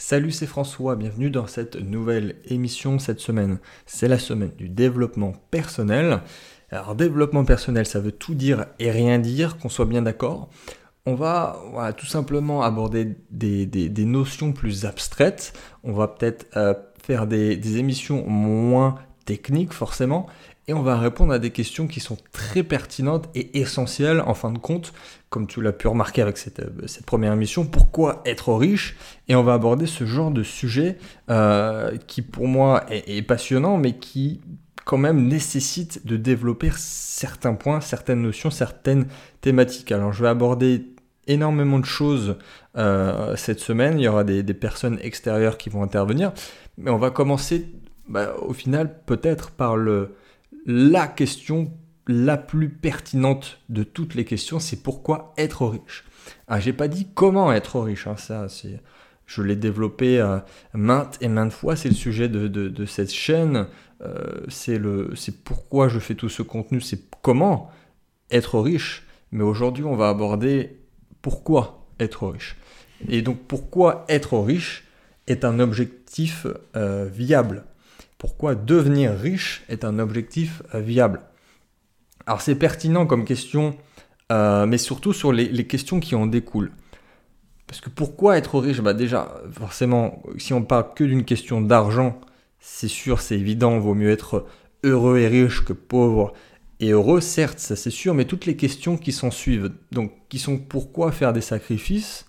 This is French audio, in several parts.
Salut, c'est François, bienvenue dans cette nouvelle émission cette semaine. C'est la semaine du développement personnel. Alors développement personnel, ça veut tout dire et rien dire, qu'on soit bien d'accord. On va tout simplement aborder des, notions plus abstraites. On va peut-être euh, faire des émissions moins techniques forcément et on va répondre à des questions qui sont très pertinentes et essentielles en fin de compte, comme tu l'as pu remarquer avec cette, euh, première émission, pourquoi être riche? Et on va aborder ce genre de sujet euh, qui pour moi est, passionnant, mais qui quand même nécessite de développer certains points, certaines notions, certaines thématiques. Alors je vais aborder énormément de choses euh, cette semaine, il y aura des, personnes extérieures qui vont intervenir, mais on va commencer bah, au final peut-être par le la question la plus pertinente de toutes les questions, c'est pourquoi être riche? Ah, j'ai pas dit comment être riche, hein, ça, je l'ai développé euh, maintes et maintes fois, c'est le sujet de, cette chaîne, euh, c'est, le, c'est pourquoi je fais tout ce contenu, c'est comment être riche. Mais aujourd'hui, on va aborder pourquoi être riche. Et donc, pourquoi être riche est un objectif euh, viable pourquoi devenir riche est un objectif euh, viable Alors c'est pertinent comme question, euh, mais surtout sur les, questions qui en découlent. Parce que pourquoi être riche? Bah Déjà, forcément, si on parle que d'une question d'argent, c'est sûr, c'est évident, vaut mieux être heureux et riche que pauvre et heureux, certes, ça c'est sûr, mais toutes les questions qui s'en suivent, donc qui sont pourquoi faire des sacrifices,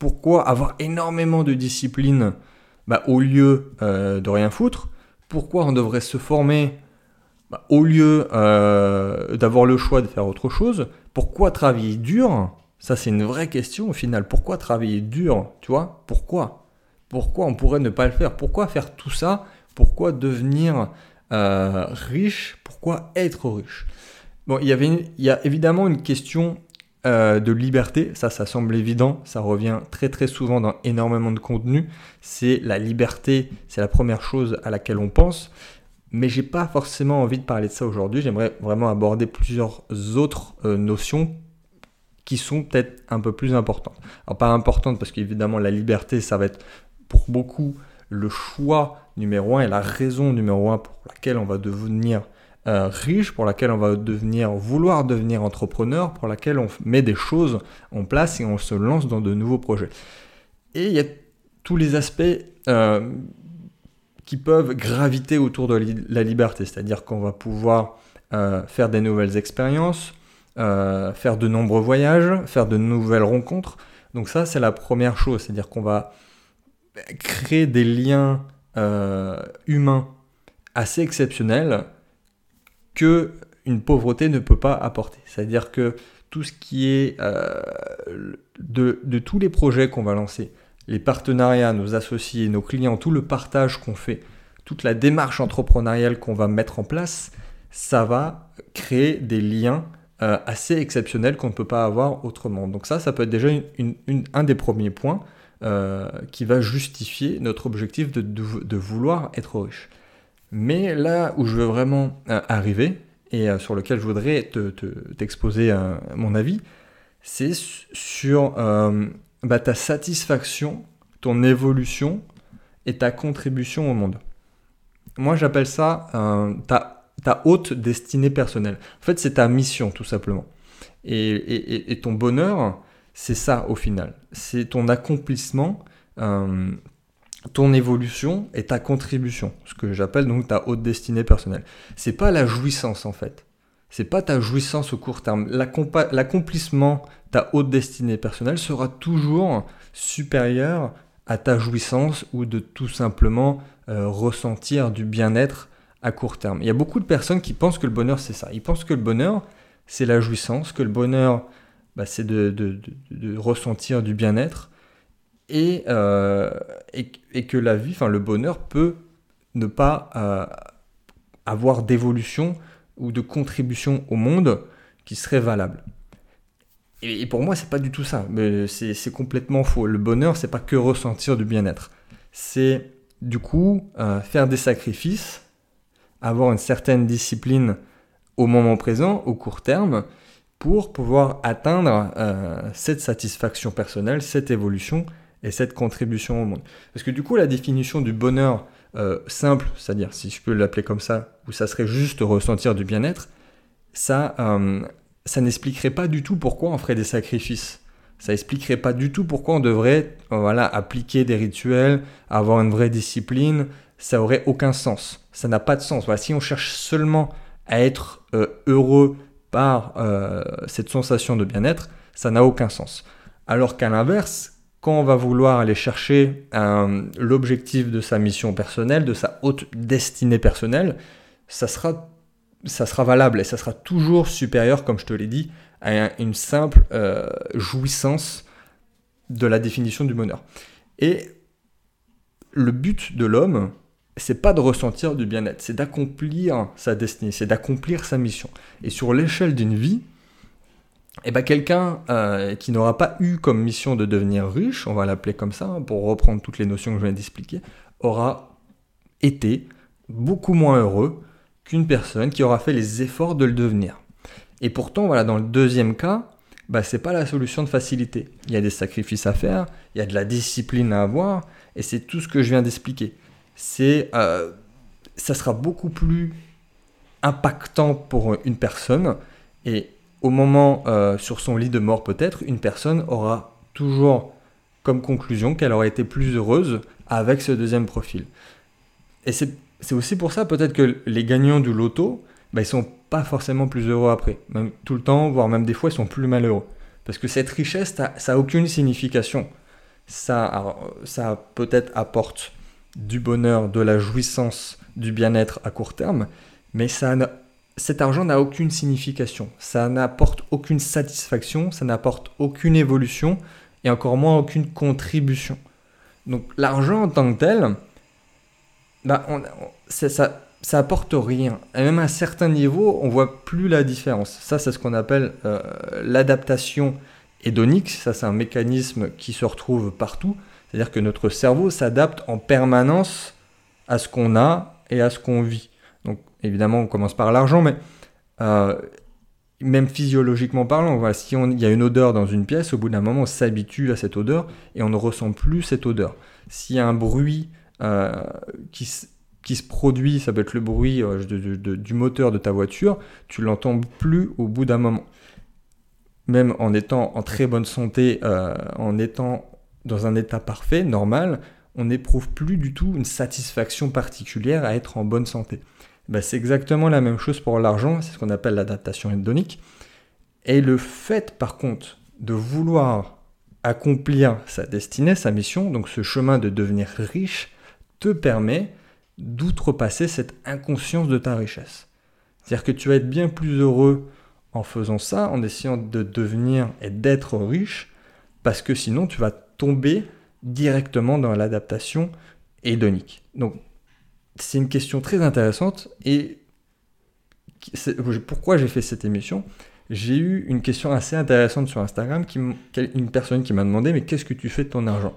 pourquoi avoir énormément de discipline bah, au lieu euh, de rien foutre, pourquoi on devrait se former? Bah, au lieu euh, d'avoir le choix de faire autre chose Pourquoi travailler dur? Ça, c'est une vraie question au final. Pourquoi travailler dur Tu vois? Pourquoi? Pourquoi on pourrait ne pas le faire? Pourquoi faire tout ça? Pourquoi devenir euh, riche? Pourquoi être riche? Bon, il y, avait il y a évidemment une question euh, de liberté, ça, ça semble évident, ça revient très très souvent dans énormément de contenu. C'est la liberté, c'est la première chose à laquelle on pense. Mais j'ai pas forcément envie de parler de ça aujourd'hui. J'aimerais vraiment aborder plusieurs autres euh, notions qui sont peut-être un peu plus importantes. Alors pas importantes parce qu'évidemment la liberté, ça va être pour beaucoup le choix numéro un et la raison numéro un pour laquelle on va devenir euh, riche, pour laquelle on va devenir, vouloir devenir entrepreneur, pour laquelle on met des choses en place et on se lance dans de nouveaux projets. Et il y a tous les aspects euh, qui peuvent graviter autour de la liberté, c'est-à-dire qu'on va pouvoir euh, faire des nouvelles expériences, faire de nombreux voyages, faire de nouvelles rencontres. Donc ça, c'est la première chose, c'est-à-dire qu'on va créer des liens humains assez exceptionnels que une pauvreté ne peut pas apporter. C'est-à-dire que tout ce qui est euh, de, tous les projets qu'on va lancer, les partenariats, nos associés, nos clients, tout le partage qu'on fait, toute la démarche entrepreneuriale qu'on va mettre en place, ça va créer des liens euh, assez exceptionnels qu'on ne peut pas avoir autrement. Donc ça, ça peut être déjà un des premiers points euh, qui va justifier notre objectif de vouloir être riche. Mais là où je veux vraiment euh, arriver, et euh, sur lequel je voudrais t'exposer euh, mon avis, c'est sur bah, ta satisfaction, ton évolution et ta contribution au monde. Moi, j'appelle ça ta, haute destinée personnelle. En fait, c'est ta mission, tout simplement. Et, ton bonheur, c'est ça au final. C'est ton accomplissement ton évolution et ta contribution, ce que j'appelle donc ta haute destinée personnelle. C'est pas la jouissance en fait. C'est pas ta jouissance au court terme. L'accomplissement, ta haute destinée personnelle sera toujours supérieur à ta jouissance ou de tout simplement euh, ressentir du bien-être à court terme. Il y a beaucoup de personnes qui pensent que le bonheur c'est ça. Ils pensent que le bonheur c'est la jouissance, que le bonheur bah, c'est de, ressentir du bien-être euh, et, et, que la vie, enfin le bonheur peut ne pas euh, avoir d'évolution ou de contribution au monde qui serait valable. Et, pour moi, c'est pas du tout ça. C'est complètement faux. Le bonheur, c'est pas que ressentir du bien-être. C'est du coup euh, faire des sacrifices, avoir une certaine discipline au moment présent, au court terme, pour pouvoir atteindre cette satisfaction personnelle, cette évolution et cette contribution au monde. Parce que du coup, la définition du bonheur euh, simple, c'est-à-dire si je peux l'appeler comme ça, où ça serait juste ressentir du bien-être, ça, euh, ça n'expliquerait pas du tout pourquoi on ferait des sacrifices. Ça expliquerait pas du tout pourquoi on devrait euh, voilà, appliquer des rituels, avoir une vraie discipline. Ça aurait aucun sens. Ça n'a pas de sens. Voilà, si on cherche seulement à être heureux par cette sensation de bien-être, ça n'a aucun sens. Alors qu'à l'inverse, quand on va vouloir aller chercher euh, l'objectif de sa mission personnelle, de sa haute destinée personnelle, ça sera, ça sera valable et ça sera toujours supérieur, comme je te l'ai dit, à une simple euh, jouissance de la définition du bonheur. Et le but de l'homme, c'est pas de ressentir du bien-être, c'est d'accomplir sa destinée, c'est d'accomplir sa mission. Et sur l'échelle d'une vie, eh ben quelqu'un euh, qui n'aura pas eu comme mission de devenir riche, on va l'appeler comme ça, hein, pour reprendre toutes les notions que je viens d'expliquer, aura été beaucoup moins heureux qu'une personne qui aura fait les efforts de le devenir. Et pourtant, voilà, dans le deuxième cas, bah, c'est pas la solution de facilité. Il y a des sacrifices à faire, il y a de la discipline à avoir, et c'est tout ce que je viens d'expliquer. Euh, ça sera beaucoup plus impactant pour une personne, et au moment euh, sur son lit de mort peut-être, une personne aura toujours comme conclusion qu'elle aurait été plus heureuse avec ce deuxième profil. Et c'est aussi pour ça peut-être que les gagnants du loto, bah, ils sont pas forcément plus heureux après. Même tout le temps, voire même des fois, ils sont plus malheureux. Parce que cette richesse, ça n'a aucune signification. Ça, ça peut-être apporte du bonheur, de la jouissance, du bien-être à court terme, mais ça n'a cet argent n'a aucune signification, ça n'apporte aucune satisfaction, ça n'apporte aucune évolution et encore moins aucune contribution. Donc l'argent en tant que tel, bah, ça, ça apporte rien. Et même à certains niveaux, on voit plus la différence. Ça, c'est ce qu'on appelle euh, l'adaptation hédonique. Ça, c'est un mécanisme qui se retrouve partout. C'est-à-dire que notre cerveau s'adapte en permanence à ce qu'on a et à ce qu'on vit. Évidemment, on commence par l'argent, mais euh, même physiologiquement parlant, si il y a une odeur dans une pièce, au bout d'un moment, on s'habitue à cette odeur et on ne ressent plus cette odeur. S'il y a un bruit euh, qui, qui, se produit, ça peut être le bruit euh, du moteur de ta voiture, tu l'entends plus au bout d'un moment. Même en étant en très bonne santé, en étant dans un état parfait, normal, on n'éprouve plus du tout une satisfaction particulière à être en bonne santé. Bah, c'est exactement la même chose pour l'argent, c'est ce qu'on appelle l'adaptation hédonique. Et le fait, par contre, de vouloir accomplir sa destinée, sa mission, donc ce chemin de devenir riche, te permet d'outrepasser cette inconscience de ta richesse. C'est-à-dire que tu vas être bien plus heureux en faisant ça, en essayant de devenir et d'être riche, parce que sinon tu vas tomber directement dans l'adaptation hédonique. Donc c'est une question très intéressante et pourquoi j'ai fait cette émission? J'ai eu une question assez intéressante sur Instagram, une personne qui m'a demandé mais qu'est-ce que tu fais de ton argent?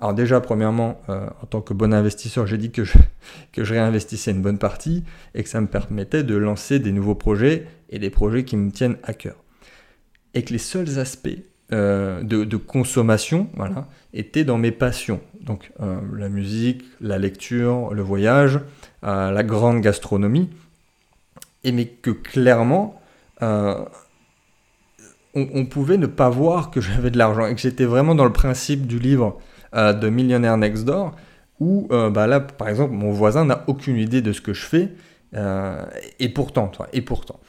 Alors déjà, premièrement, euh, en tant que bon investisseur, j'ai dit que que je réinvestissais une bonne partie et que ça me permettait de lancer des nouveaux projets et des projets qui me tiennent à cœur. Et que les seuls aspects euh, de, consommation voilà, étaient dans mes passions. Donc euh, la musique, la lecture, le voyage, euh, la grande gastronomie. Et mais que clairement, on, pouvait ne pas voir que j'avais de l'argent et que j'étais vraiment dans le principe du livre de Millionnaire Next Door où bah là, par exemple, mon voisin n'a aucune idée de ce que je fais. et pourtant, toi, et pourtant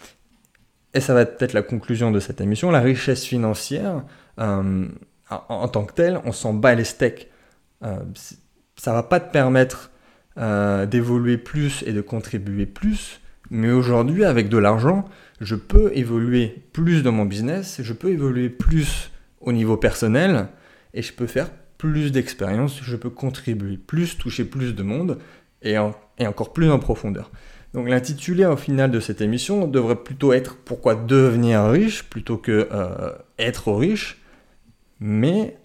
et ça va être peut-être la conclusion de cette émission, la richesse financière, euh, en, tant que telle, on s'en bat les steaks. Euh, ça va pas te permettre euh, d'évoluer plus et de contribuer plus, mais aujourd'hui, avec de l'argent, je peux évoluer plus dans mon business, je peux évoluer plus au niveau personnel, et je peux faire plus d'expérience, je peux contribuer plus, toucher plus de monde, et encore plus en profondeur. Donc l'intitulé au final de cette émission devrait plutôt être pourquoi devenir riche plutôt que euh, être riche. Mais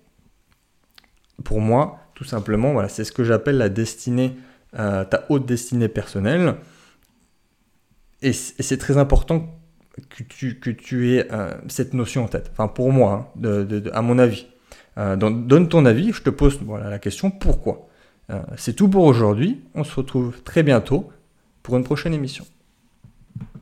pour moi, tout simplement, voilà, c'est ce que j'appelle la destinée, euh, ta haute destinée personnelle. Et c'est très important que tu, que tu aies euh, cette notion en tête. Enfin, pour moi, hein, à mon avis. donne ton avis, je te pose voilà, la question pourquoi? C'est tout pour aujourd'hui, on se retrouve très bientôt pour une prochaine émission.